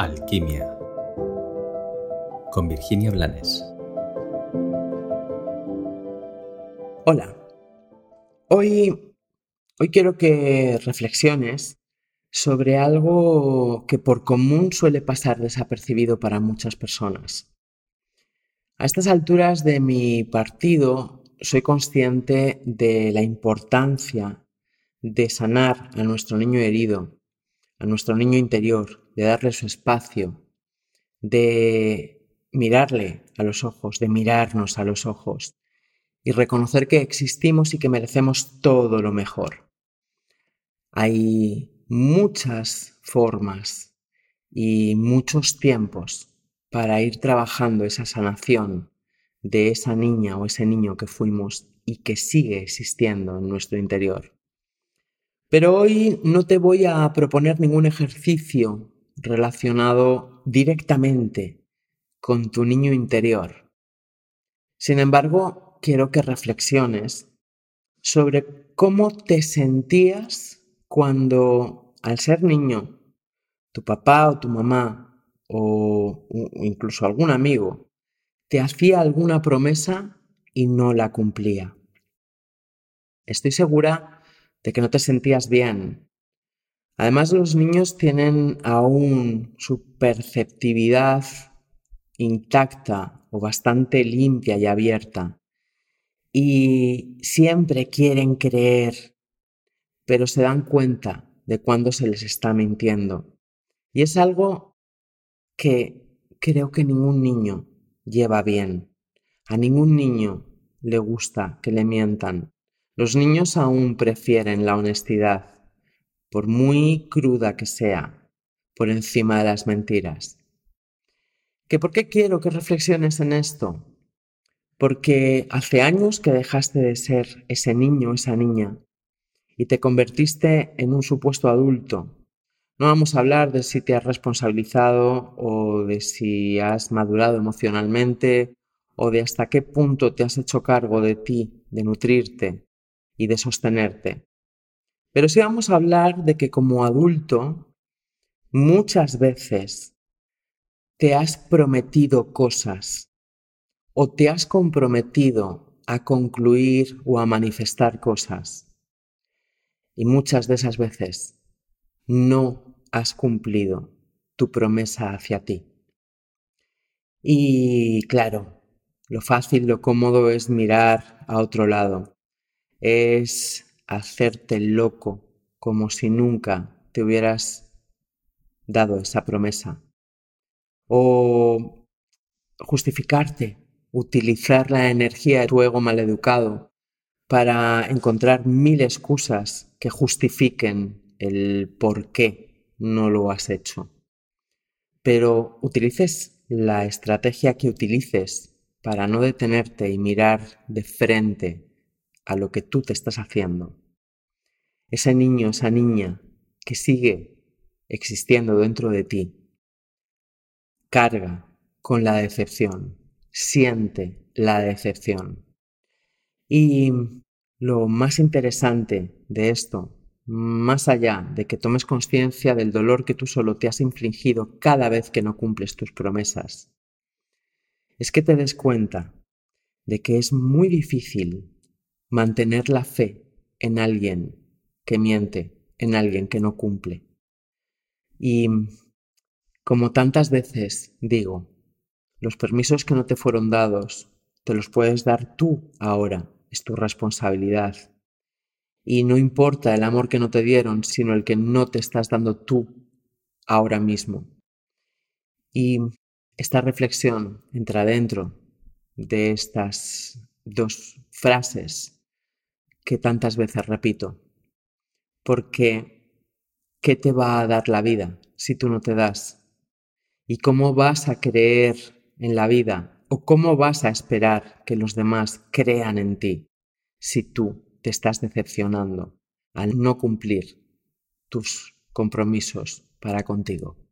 Alquimia con Virginia Blanes. Hola. Hoy, hoy quiero que reflexiones sobre algo que por común suele pasar desapercibido para muchas personas. A estas alturas de mi partido soy consciente de la importancia de sanar a nuestro niño herido, a nuestro niño interior, de darle su espacio, de mirarle a los ojos, de mirarnos a los ojos y reconocer que existimos y que merecemos todo lo mejor. Hay muchas formas y muchos tiempos para ir trabajando esa sanación de esa niña o ese niño que fuimos y que sigue existiendo en nuestro interior. Pero hoy no te voy a proponer ningún ejercicio relacionado directamente con tu niño interior. Sin embargo, quiero que reflexiones sobre cómo te sentías cuando, al ser niño, tu papá o tu mamá o incluso algún amigo te hacía alguna promesa y no la cumplía. Estoy segura de que no te sentías bien. Además, los niños tienen aún su perceptividad intacta o bastante limpia y abierta. Y siempre quieren creer, pero se dan cuenta de cuando se les está mintiendo. Y es algo que creo que ningún niño lleva bien. A ningún niño le gusta que le mientan. Los niños aún prefieren la honestidad, por muy cruda que sea, por encima de las mentiras. ¿Que por qué quiero que reflexiones en esto? Porque hace años que dejaste de ser ese niño, esa niña, y te convertiste en un supuesto adulto. No vamos a hablar de si te has responsabilizado o de si has madurado emocionalmente o de hasta qué punto te has hecho cargo de ti, de nutrirte, y de sostenerte. Pero sí vamos a hablar de que como adulto muchas veces te has prometido cosas o te has comprometido a concluir o a manifestar cosas. Y muchas de esas veces no has cumplido tu promesa hacia ti. Y claro, lo fácil, lo cómodo es mirar a otro lado es hacerte loco como si nunca te hubieras dado esa promesa. O justificarte, utilizar la energía de tu ego maleducado para encontrar mil excusas que justifiquen el por qué no lo has hecho. Pero utilices la estrategia que utilices para no detenerte y mirar de frente a lo que tú te estás haciendo. Ese niño, esa niña que sigue existiendo dentro de ti, carga con la decepción, siente la decepción. Y lo más interesante de esto, más allá de que tomes conciencia del dolor que tú solo te has infligido cada vez que no cumples tus promesas, es que te des cuenta de que es muy difícil mantener la fe en alguien que miente, en alguien que no cumple. Y como tantas veces digo, los permisos que no te fueron dados, te los puedes dar tú ahora, es tu responsabilidad. Y no importa el amor que no te dieron, sino el que no te estás dando tú ahora mismo. Y esta reflexión entra dentro de estas dos frases que tantas veces repito. Porque, ¿qué te va a dar la vida si tú no te das? ¿Y cómo vas a creer en la vida o cómo vas a esperar que los demás crean en ti si tú te estás decepcionando al no cumplir tus compromisos para contigo?